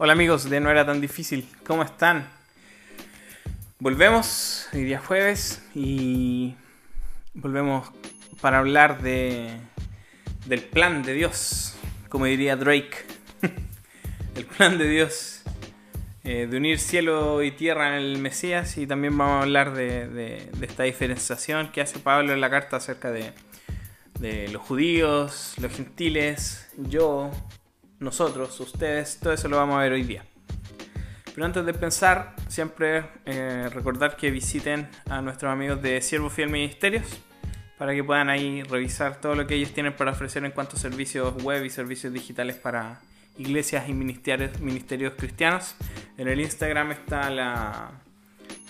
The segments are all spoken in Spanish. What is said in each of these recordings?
Hola amigos de No Era Tan Difícil, ¿cómo están? Volvemos hoy día jueves y volvemos para hablar de del plan de Dios, como diría Drake. el plan de Dios eh, de unir cielo y tierra en el Mesías y también vamos a hablar de, de, de esta diferenciación que hace Pablo en la carta acerca de, de los judíos, los gentiles, yo, nosotros, ustedes, todo eso lo vamos a ver hoy día. Pero antes de pensar, siempre eh, recordar que visiten a nuestros amigos de Siervo Fiel Ministerios para que puedan ahí revisar todo lo que ellos tienen para ofrecer en cuanto a servicios web y servicios digitales para iglesias y ministerios, ministerios cristianos. En el Instagram está la,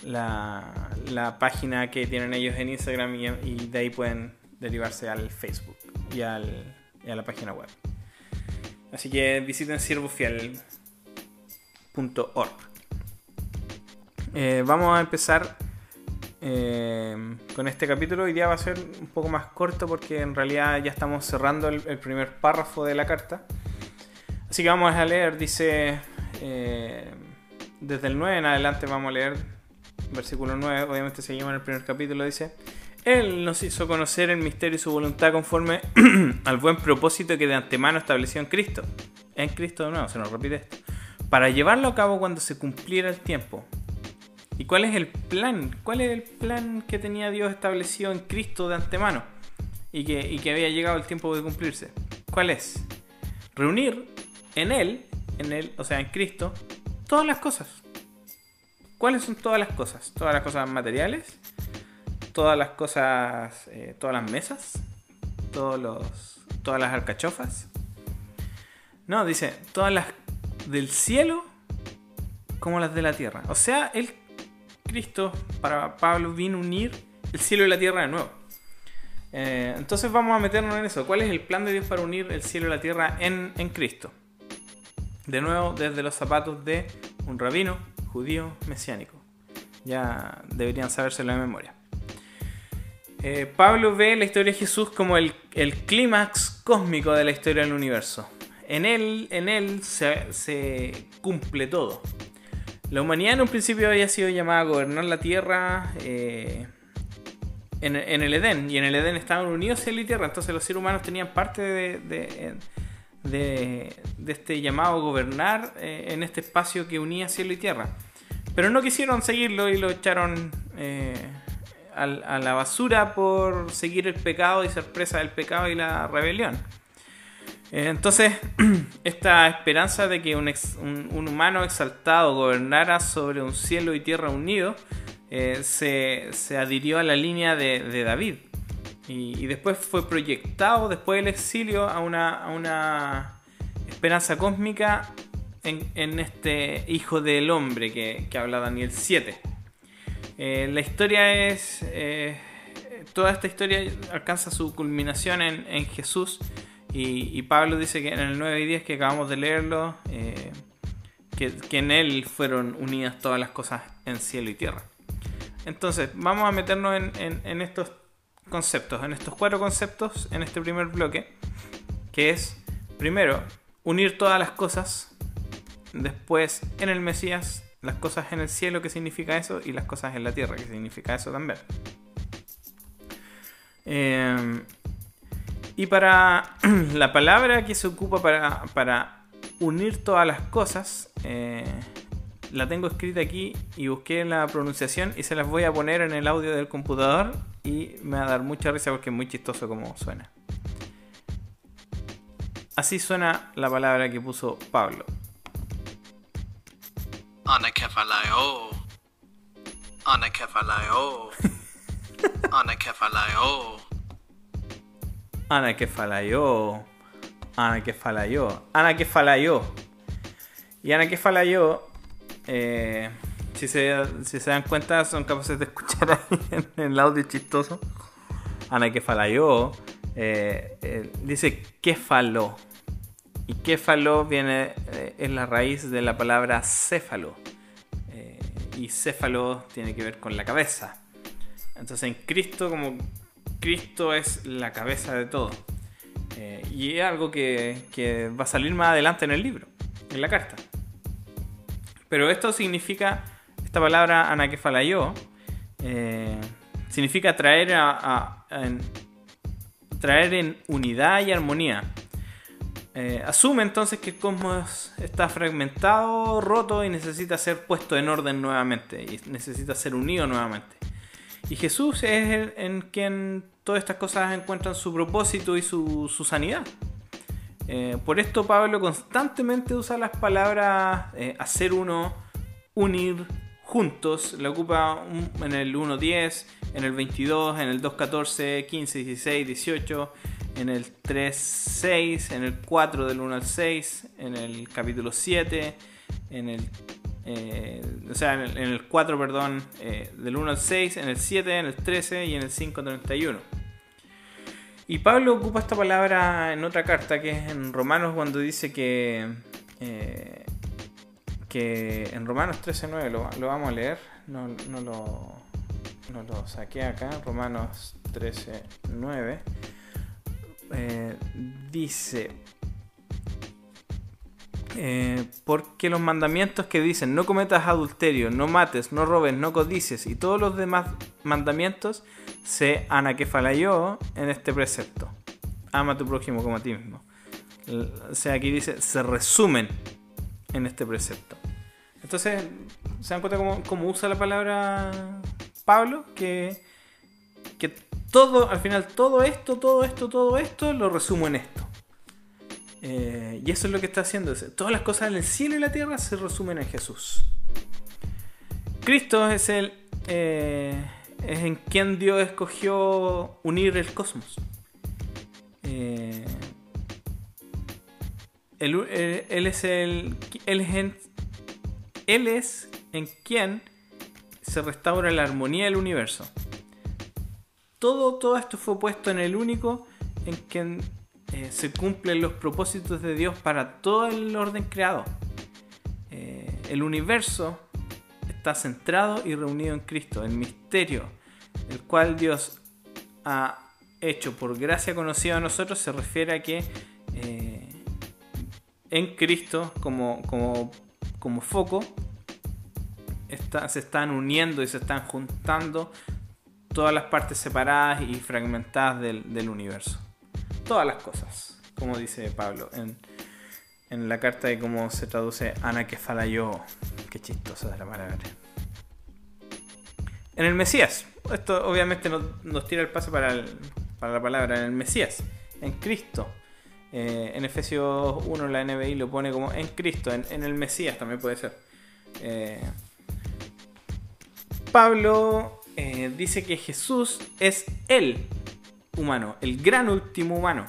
la, la página que tienen ellos en Instagram y, y, de ahí pueden derivarse al Facebook y, al, y a la página web. Así que visiten siervofiel.org. Eh, vamos a empezar eh, con este capítulo. Hoy día va a ser un poco más corto porque en realidad ya estamos cerrando el, primer párrafo de la carta. Así que vamos a leer, dice, eh, desde el 9 en adelante vamos a leer versículo 9, obviamente seguimos en el primer capítulo, dice, Él nos hizo conocer el misterio y su voluntad conforme al buen propósito que de antemano estableció en Cristo. En Cristo de nuevo, se nos repite esto. Para llevarlo a cabo cuando se cumpliera el tiempo. ¿Y cuál es el plan? ¿Cuál es el plan que tenía Dios establecido en Cristo de antemano? Y que, y que había llegado el tiempo de cumplirse. ¿Cuál es? Reunir en Él, en Él, o sea, en Cristo, todas las cosas. ¿Cuáles son todas las cosas? Todas las cosas materiales, todas las cosas, eh, todas las mesas, todos los, todas las alcachofas. No, dice, todas las del cielo como las de la tierra. O sea, el Cristo, para Pablo, vino a unir el cielo y la tierra de nuevo. Eh, entonces vamos a meternos en eso. ¿Cuál es el plan de Dios para unir el cielo y la tierra en, en Cristo? De nuevo, desde los zapatos de un rabino judío mesiánico. Ya deberían sabérselo de memoria. Eh, Pablo ve la historia de Jesús como el, clímax cósmico de la historia del universo. En él, en él se, cumple todo. La humanidad en un principio había sido llamada a gobernar la tierra eh, en, el Edén. Y en el Edén estaban unidos cielo y tierra. Entonces los seres humanos tenían parte de, de este llamado a gobernar eh, en este espacio que unía cielo y tierra. Pero no quisieron seguirlo y lo echaron a, la basura por seguir el pecado y ser presa del pecado y la rebelión. Eh, entonces, esta esperanza de que un, humano exaltado gobernara sobre un cielo y tierra unido se, se, adhirió a la línea de, David. Y, después fue proyectado, después del exilio, a una, a una esperanza cósmica en, en, este Hijo del Hombre que, que habla Daniel 7. Eh, la historia es... Eh, toda esta historia alcanza su culminación en, Jesús y, Pablo dice que en el 9 y 10 que acabamos de leerlo, eh, que, en él fueron unidas todas las cosas en cielo y tierra. Entonces, vamos a meternos en estos conceptos, en estos cuatro conceptos, en este primer bloque, que es, primero, unir todas las cosas, después, en el Mesías, las cosas en el cielo, que significa eso, y las cosas en la tierra, que significa eso también. Eh, y para la palabra que se ocupa para, para unir todas las cosas, eh, la tengo escrita aquí y busqué la pronunciación y se las voy a poner en el audio del computador y me va a dar mucha risa porque es muy chistoso como suena. Así suena la palabra que puso Pablo. Anakefaleo. Anakefaleo. Anakefaleo. Anakefaleo. Anakefaleo. Anakefaleo. Y Anakefaleo eh, si, se, si se dan cuenta, son capaces de escuchar ahí en el audio chistoso. Ana Kefalayo eh, eh, dice kefalo. Y kefalo viene, eh, es la raíz de la palabra céfalo. Eh, y céfalo tiene que ver con la cabeza. Entonces en Cristo, como Cristo es la cabeza de todo. y es algo que, va a salir más adelante en el libro, en la carta. Pero esto significa, esta palabra anakefalayo, eh, significa traer, a, en, traer en unidad y armonía. Eh, asume entonces que el cosmos está fragmentado, roto y necesita ser puesto en orden nuevamente, y necesita ser unido nuevamente. Y Jesús es el, en quien todas estas cosas encuentran su propósito y su, sanidad. Eh, por esto Pablo constantemente usa las palabras eh, hacer uno, unir, juntos. La ocupa en el 1.10, en el 22, en el 2.14, 15, 16, 18, en el 3.6, en el 4 del 1 al 6, en el capítulo 7, en el eh, o sea, en el, 4, perdón, del 1 al 6, en el 7, en el 13 y en el 5.31. Y Pablo ocupa esta palabra en otra carta que es en Romanos cuando dice que, eh, que en Romanos 13.9 lo, lo vamos a leer, no, no, lo, no lo saqué acá, Romanos 13.9 eh, dice, eh, porque los mandamientos que dicen no cometas adulterio, no mates, no robes, no codices y todos los demás mandamientos se anaquefalayó en este precepto. Ama a tu prójimo como a ti mismo. O sea, aquí dice, se resumen en este precepto. Entonces, ¿se dan cuenta cómo, usa la palabra Pablo? Que, que todo, al final, todo esto, todo esto, todo esto, lo resumo en esto. Eh, y eso es lo que está haciendo. Todas las cosas en el cielo y la tierra se resumen en Jesús. Cristo es el... Eh, es en quien Dios escogió unir el cosmos. Eh, él, es el. Él es, en, él es en quien se restaura la armonía del universo. Todo, todo esto fue puesto en el único en quien eh, se cumplen los propósitos de Dios para todo el orden creado. Eh, el universo está centrado y reunido en Cristo, el misterio, el cual Dios ha hecho por gracia conocido a nosotros, se refiere a que eh, en Cristo como, como, como foco se están uniendo y se están juntando todas las partes separadas y fragmentadas del universo todas las cosas, como dice Pablo en, en la carta de cómo se traduce Ana que yo. Qué chistosa de la palabra. En el Mesías, esto obviamente nos, tira el paso para, para, la palabra, en el Mesías, en Cristo. Eh, en Efesios 1 la NBI lo pone como en Cristo, en, el Mesías también puede ser. Eh, Pablo eh, dice que Jesús es Él, humano, el gran último humano,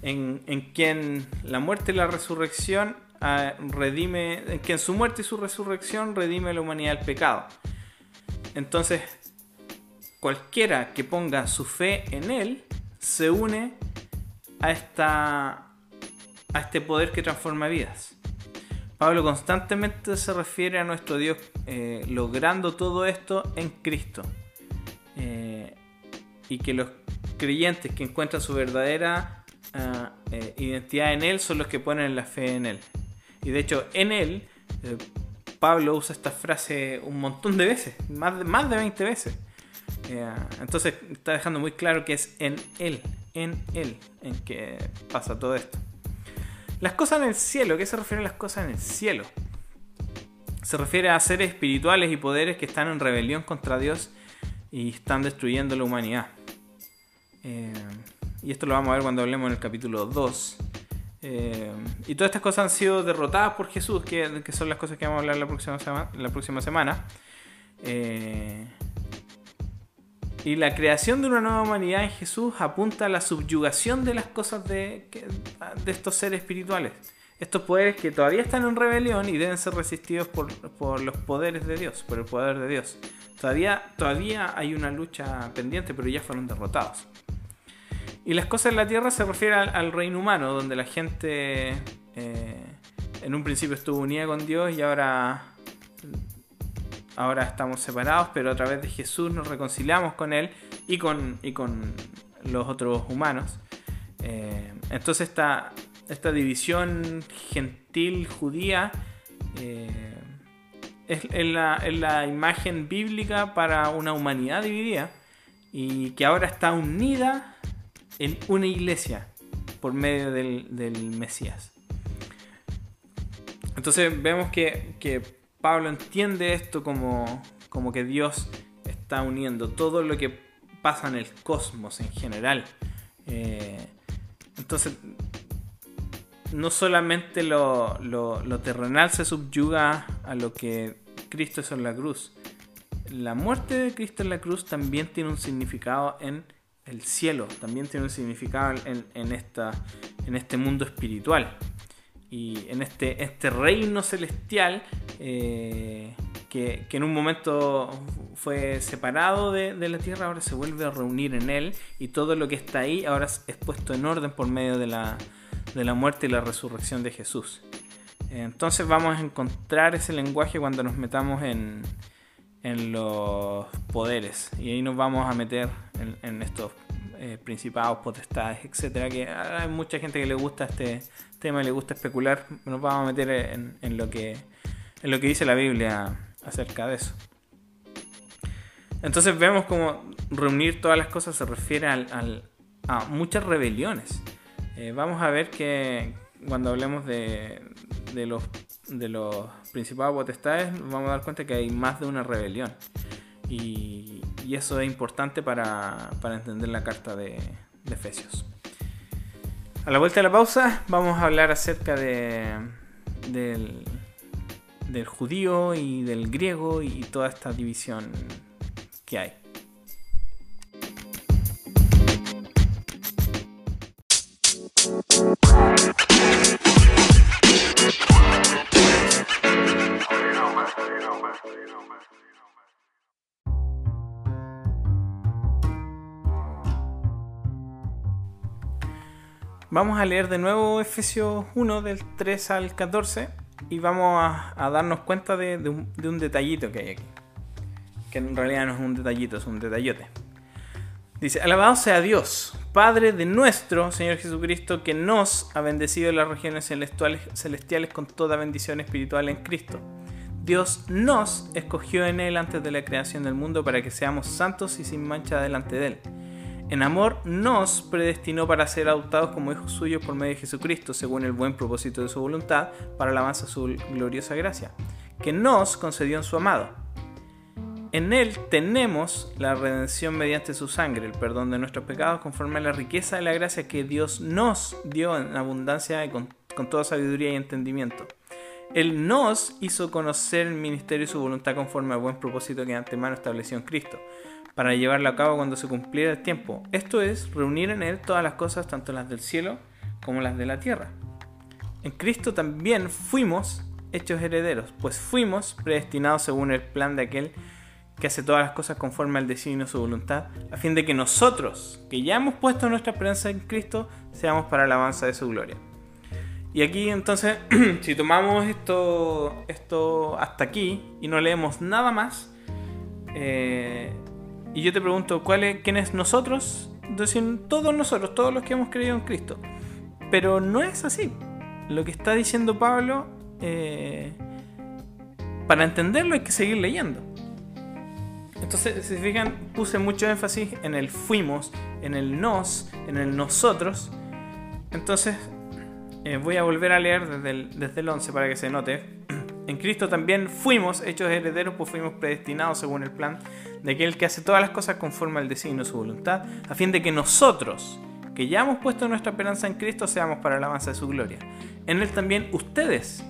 en, quien la muerte y la resurrección ah, redime, en quien su muerte y su resurrección redime la humanidad del pecado. Entonces, cualquiera que ponga su fe en él se une a esta a este poder que transforma vidas. Pablo constantemente se refiere a nuestro Dios eh, logrando todo esto en Cristo. Eh, y que los creyentes que encuentran su verdadera ah, eh, identidad en Él son los que ponen la fe en Él. Y de hecho, en Él, Pablo usa esta frase un montón de veces, más de, más de 20 veces. Entonces está dejando muy claro que es en Él, en Él, en que pasa todo esto. Las cosas en el cielo, ¿qué se refiere a las cosas en el cielo? Se refiere a seres espirituales y poderes que están en rebelión contra Dios y están destruyendo la humanidad. Eh, y esto lo vamos a ver cuando hablemos en el capítulo 2. Eh, y todas estas cosas han sido derrotadas por Jesús, que, son las cosas que vamos a hablar la próxima, la próxima semana. Eh, y la creación de una nueva humanidad en Jesús apunta a la subyugación de las cosas de, estos seres espirituales. Estos poderes que todavía están en rebelión y deben ser resistidos por, por los poderes de Dios, por el poder de Dios. Todavía, todavía hay una lucha pendiente, pero ya fueron derrotados. Y las cosas en la Tierra se refiere al, reino humano, donde la gente eh, en un principio estuvo unida con Dios y ahora, ahora estamos separados, pero a través de Jesús nos reconciliamos con Él y con, y con los otros humanos. Eh, entonces esta, esta división gentil judía eh, es, es la, es la imagen bíblica para una humanidad dividida y que ahora está unida en una iglesia por medio del, del Mesías. Entonces vemos que, que Pablo entiende esto como, como que Dios está uniendo todo lo que pasa en el cosmos en general. Eh, entonces, no solamente lo, lo- terrenal se subyuga a lo que Cristo hizo en la cruz. La muerte de Cristo en la cruz también tiene un significado en el cielo, también tiene un significado en, en esta, en este mundo espiritual. Y en este, este reino celestial eh, que, en un momento fue separado de, la tierra, ahora se vuelve a reunir en él y todo lo que está ahí ahora es es puesto en orden por medio de la, de la muerte y la resurrección de Jesús. Entonces vamos a encontrar ese lenguaje cuando nos metamos en, en los poderes y ahí nos vamos a meter en, estos eh, principados, potestades, etcétera. Que hay mucha gente que le gusta este tema y le gusta especular. Nos vamos a meter en lo que en lo que dice la Biblia acerca de eso. Entonces vemos como reunir todas las cosas se refiere al- a muchas rebeliones. Eh, vamos a ver que cuando hablemos de, los, de los principados potestades, vamos a dar cuenta que hay más de una rebelión. Y, eso es importante para, para entender la carta de, de Efesios. A la vuelta de la pausa, vamos a hablar acerca de, del, del judío y del griego y toda esta división que hay. Vamos a leer de nuevo Efesios 1 del 3 al 14 y vamos a, darnos cuenta de, de un, de un detallito que hay aquí. Que en realidad no es un detallito, es un detallote. Dice, alabado sea Dios, Padre de nuestro Señor Jesucristo, que nos ha bendecido en las regiones celestiales, celestiales con toda bendición espiritual en Cristo. Dios nos escogió en Él antes de la creación del mundo para que seamos santos y sin mancha delante de Él. En amor nos predestinó para ser adoptados como hijos suyos por medio de Jesucristo, según el buen propósito de su voluntad, para alabanza de su gloriosa gracia, que nos concedió en su amado. En Él tenemos la redención mediante su sangre, el perdón de nuestros pecados conforme a la riqueza de la gracia que Dios nos dio en abundancia y con, con toda sabiduría y entendimiento. Él nos hizo conocer el ministerio y su voluntad conforme al buen propósito que de antemano estableció en Cristo, para llevarlo a cabo cuando se cumpliera el tiempo. Esto es, reunir en Él todas las cosas, tanto las del cielo como las de la tierra. En Cristo también fuimos hechos herederos, pues fuimos predestinados según el plan de aquel que hace todas las cosas conforme al designio de su voluntad, a fin de que nosotros, que ya hemos puesto nuestra esperanza en Cristo, seamos para alabanza de su gloria. Y aquí entonces, si tomamos esto, esto hasta aquí y no leemos nada más, eh, y yo te pregunto, ¿cuál es, ¿quién es nosotros? Dicen todos nosotros, todos los que hemos creído en Cristo. Pero no es así. Lo que está diciendo Pablo, eh, para entenderlo hay que seguir leyendo. Entonces, si fijan, puse mucho énfasis en el fuimos, en el nos, en el nosotros. Entonces, eh, voy a volver a leer desde el, desde el 11 para que se note. En Cristo también fuimos hechos herederos, pues fuimos predestinados según el plan de aquel que hace todas las cosas conforme al designio de su voluntad, a fin de que nosotros, que ya hemos puesto nuestra esperanza en Cristo, seamos para la alabanza de su gloria. En Él también ustedes,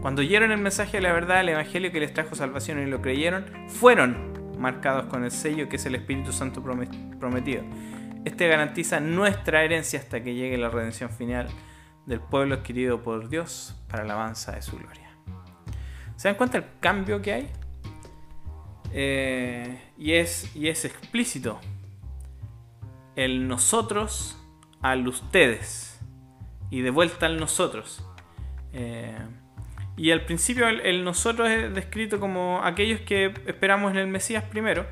cuando oyeron el mensaje de la verdad, el Evangelio que les trajo salvación y lo creyeron, fueron marcados con el sello que es el Espíritu Santo prometido. Este garantiza nuestra herencia hasta que llegue la redención final del pueblo adquirido por Dios para la alabanza de su gloria. ¿Se dan cuenta el cambio que hay? Eh, y, es, y es explícito. El nosotros al ustedes. Y de vuelta al nosotros. Eh, y al principio el, nosotros es descrito como aquellos que esperamos en el Mesías primero.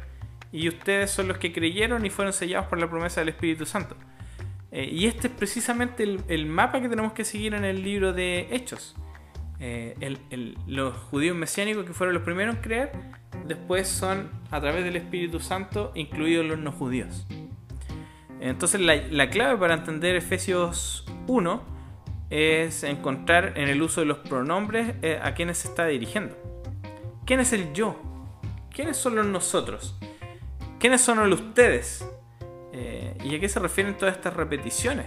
Y ustedes son los que creyeron y fueron sellados por la promesa del Espíritu Santo. Eh, y este es precisamente el, mapa que tenemos que seguir en el libro de Hechos. los judíos mesiánicos que fueron los primeros en creer, después son a través del Espíritu Santo incluidos los no judíos. Entonces la, la clave para entender Efesios 1 es encontrar en el uso de los pronombres eh, a quienes se está dirigiendo. ¿Quién es el yo? ¿Quiénes son los nosotros? ¿Quiénes son los ustedes? Eh, ¿Y a qué se refieren todas estas repeticiones?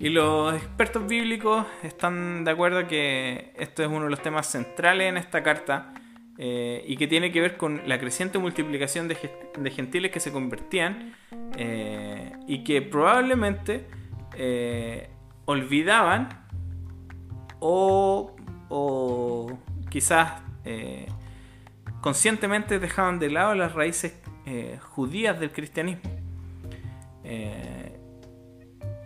Y los expertos bíblicos están de acuerdo que esto es uno de los temas centrales en esta carta eh, y que tiene que ver con la creciente multiplicación de, ge- de gentiles que se convertían eh, y que probablemente eh, olvidaban o, o quizás conscientemente dejaban de lado las raíces judías del cristianismo.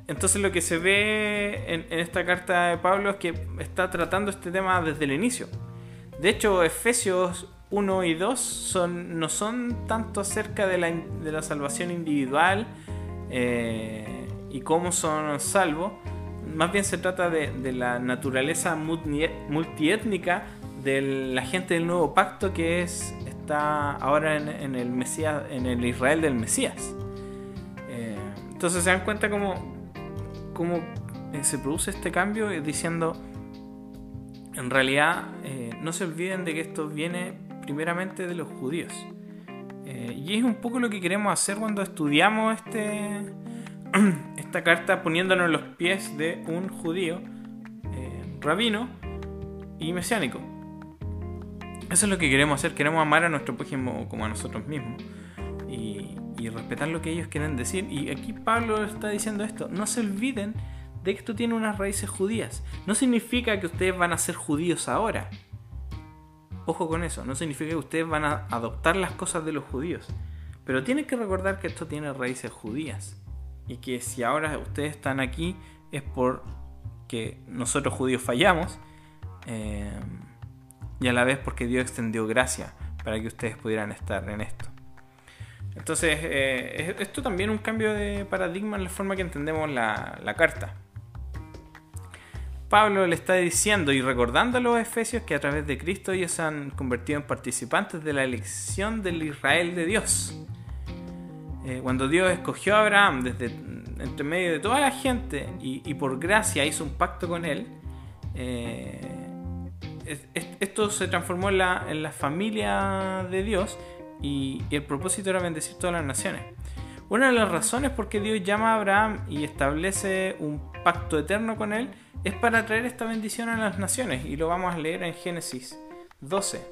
Entonces lo que se ve en, esta carta de Pablo es que está tratando este tema desde el inicio. De hecho, Efesios 1 y 2 son, no son tanto acerca de la, salvación individual eh, y cómo son salvos, más bien se trata de, la naturaleza multi- multiétnica de la gente del nuevo pacto que es está ahora en, el Mesías, en el Israel del Mesías. Eh, entonces se dan cuenta cómo, cómo eh, se produce este cambio eh, diciendo, en realidad, eh, no se olviden de que esto viene primeramente de los judíos. Y es un poco lo que queremos hacer cuando estudiamos este, esta carta poniéndonos los pies de un judío, rabino y mesiánico. Eso es lo que queremos hacer, queremos amar a nuestro prójimo como a nosotros mismos respetar lo que ellos quieren decir. Y aquí Pablo está diciendo esto, no se olviden de que esto tiene unas raíces judías. No significa que ustedes van a ser judíos ahora. Ojo con eso, no significa que ustedes van a adoptar las cosas de los judíos. Pero tienen que recordar que esto tiene raíces judías. Y que si ahora ustedes están aquí es porque nosotros judíos fallamos. eh, y a la vez porque Dios extendió gracia para que ustedes pudieran estar en esto. Entonces, eh, es- esto también es un cambio de paradigma en la forma que entendemos la, carta. Pablo le está diciendo y recordando a los efesios que a través de Cristo ellos se han convertido en participantes de la elección del Israel de Dios. Eh, cuando Dios escogió a Abraham desde entre medio de toda la gente y, por gracia hizo un pacto con él, eh, es- es- esto se transformó en la, en la familia de Dios y, el propósito era bendecir todas las naciones. Una de las razones por qué Dios llama a Abraham y establece un pacto eterno con él es para traer esta bendición a las naciones y lo vamos a leer en Génesis 12.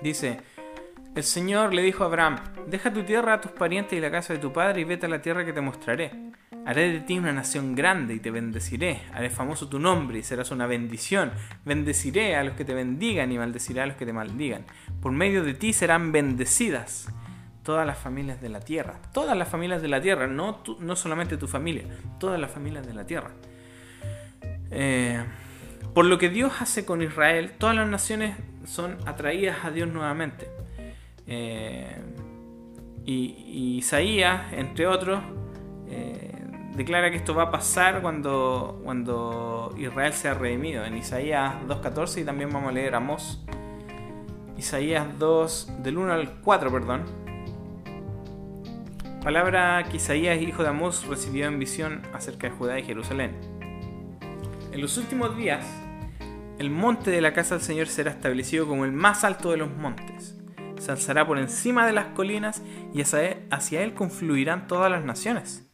Dice, el Señor le dijo a Abraham, deja tu tierra, a tus parientes y la casa de tu padre y vete a la tierra que te mostraré. Haré de ti una nación grande y te bendeciré. Haré famoso tu nombre y serás una bendición. Bendeciré a los que te bendigan y maldeciré a los que te maldigan. Por medio de ti serán bendecidas todas las familias de la tierra. Todas las familias de la tierra, no, no solamente tu familia, todas las familias de la tierra. Eh, por lo que Dios hace con Israel, todas las naciones son atraídas a Dios nuevamente. Eh, y, Isaías, entre otros, declara que esto va a pasar cuando, cuando Israel sea redimido. En Isaías 2.14 y también vamos a leer Amós. Isaías 2, del 1 al 4, perdón. Palabra que Isaías, hijo de Amós, recibió en visión acerca de Judá y Jerusalén. En los últimos días, el monte de la casa del Señor será establecido como el más alto de los montes. Se alzará por encima de las colinas y hacia él, hacia él confluirán todas las naciones.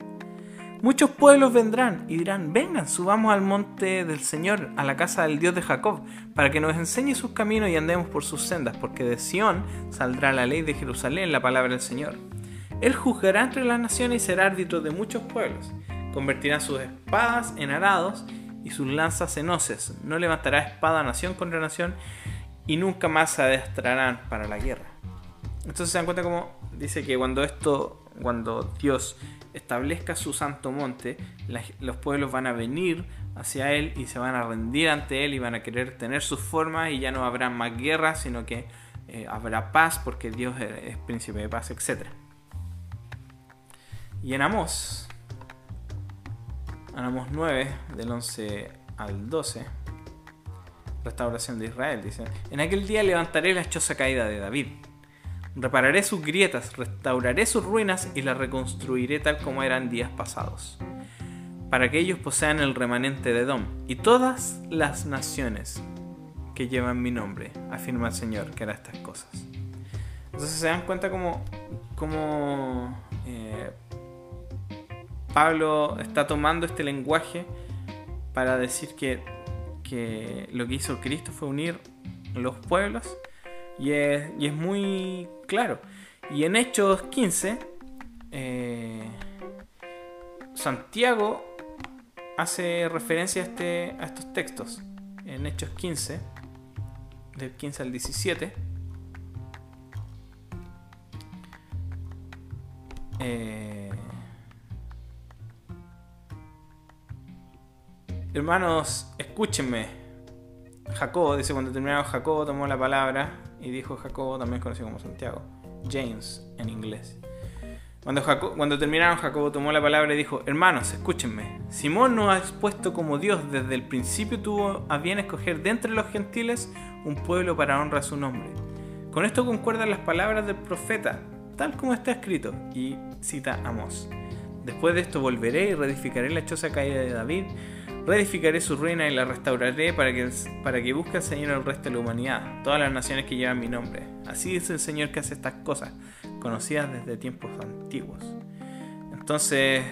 Muchos pueblos vendrán y dirán, vengan, subamos al monte del Señor, a la casa del Dios de Jacob, para que nos enseñe sus caminos y andemos por sus sendas, porque de Sión saldrá la ley de Jerusalén, la palabra del Señor. Él juzgará entre las naciones y será árbitro de muchos pueblos. Convertirá sus espadas en arados y sus lanzas en hoces. No levantará espada nación contra nación y nunca más se adestrarán para la guerra. Entonces se dan cuenta como dice que cuando esto, cuando Dios establezca su santo monte, los pueblos van a venir hacia Él y se van a rendir ante Él y van a querer tener sus formas y ya no habrá más guerra, sino que eh, habrá paz porque Dios es, príncipe de paz, etc. Y en Amós, Amós 9, del 11 al 12. Restauración de Israel, dice. En aquel día levantaré la choza caída de David. Repararé sus grietas, restauraré sus ruinas y las reconstruiré tal como eran días pasados. Para que ellos posean el remanente de Edom y todas las naciones que llevan mi nombre, afirma el Señor que hará estas cosas. Entonces se dan cuenta como, como eh, Pablo está tomando este lenguaje para decir que, que lo que hizo Cristo fue unir los pueblos y es, y es muy claro. Y en Hechos 15, eh, Santiago hace referencia a, este, a estos textos. En Hechos 15, del 15 al 17. Eh, hermanos, escúchenme. Jacobo, dice cuando terminaron Jacobo tomó la palabra y dijo Jacobo, también conocido como Santiago. James en inglés. Cuando, cuando terminaron, Jacobo tomó la palabra y dijo, hermanos, escúchenme, Simón nos ha expuesto como Dios desde el principio tuvo a bien escoger de entre los gentiles un pueblo para honrar su nombre. Con esto concuerdan las palabras del profeta, tal como está escrito, y cita a Amós. Después de esto volveré y reedificaré la choza caída de David, reedificaré su ruina y la restauraré para que, para que busque al Señor el resto de la humanidad, todas las naciones que llevan mi nombre. Así dice el Señor que hace estas cosas, conocidas desde tiempos antiguos. Entonces,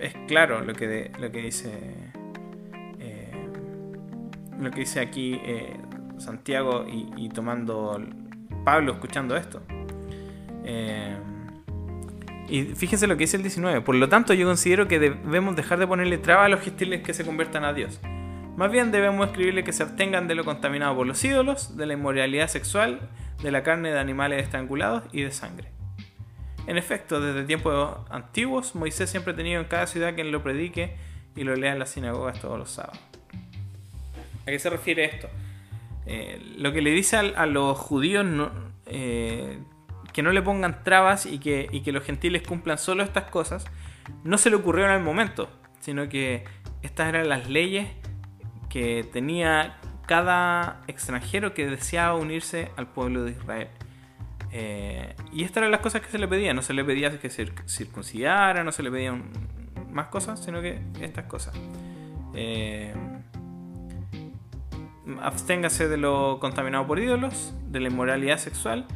es claro lo que, lo que dice. Eh, lo que dice aquí eh, Santiago y, tomando Pablo escuchando esto. Eh, y fíjense lo que dice el 19. Por lo tanto, yo considero que debemos dejar de ponerle trabas a los gentiles que se conviertan a Dios. Más bien debemos escribirle que se abstengan de lo contaminado por los ídolos, de la inmoralidad sexual, de la carne de animales estrangulados y de sangre. En efecto, desde tiempos antiguos, Moisés siempre ha tenido en cada ciudad quien lo predique y lo lea en las sinagogas todos los sábados. ¿A qué se refiere esto? Eh, lo que le dice a, los judíos eh, que no le pongan trabas y que, y que los gentiles cumplan solo estas cosas, no se le ocurrió en el momento, sino que estas eran las leyes que tenía cada extranjero que deseaba unirse al pueblo de Israel. Eh, y estas eran las cosas que se le pedía. No se le pedía que se circuncidara, no se le pedían más cosas, sino que estas cosas. Eh, absténgase de lo contaminado por ídolos, de la inmoralidad sexual,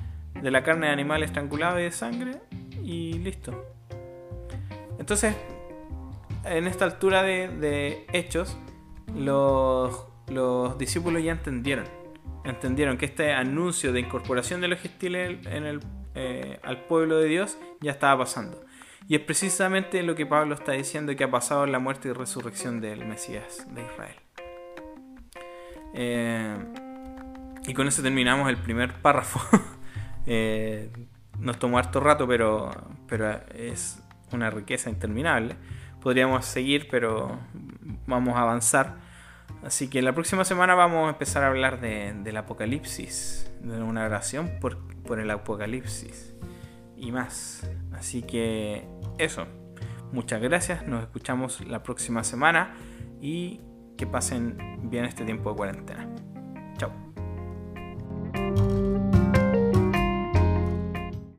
de la carne de animales estrangulados y de sangre, y listo. Entonces, en esta altura de, hechos, los, los discípulos ya entendieron entendieron que este anuncio de incorporación de los gentiles en el, eh, al pueblo de Dios ya estaba pasando. Y es precisamente lo que Pablo está diciendo que ha pasado en la muerte y resurrección del Mesías de Israel. Eh, y con eso terminamos el primer párrafo. Eh, nos tomó harto rato, pero, pero es una riqueza interminable. Podríamos seguir, pero vamos a avanzar. Así que la próxima semana vamos a empezar a hablar del apocalipsis, de una oración por, por el apocalipsis y más. Así que eso. Muchas gracias, nos escuchamos la próxima semana y que pasen bien este tiempo de cuarentena.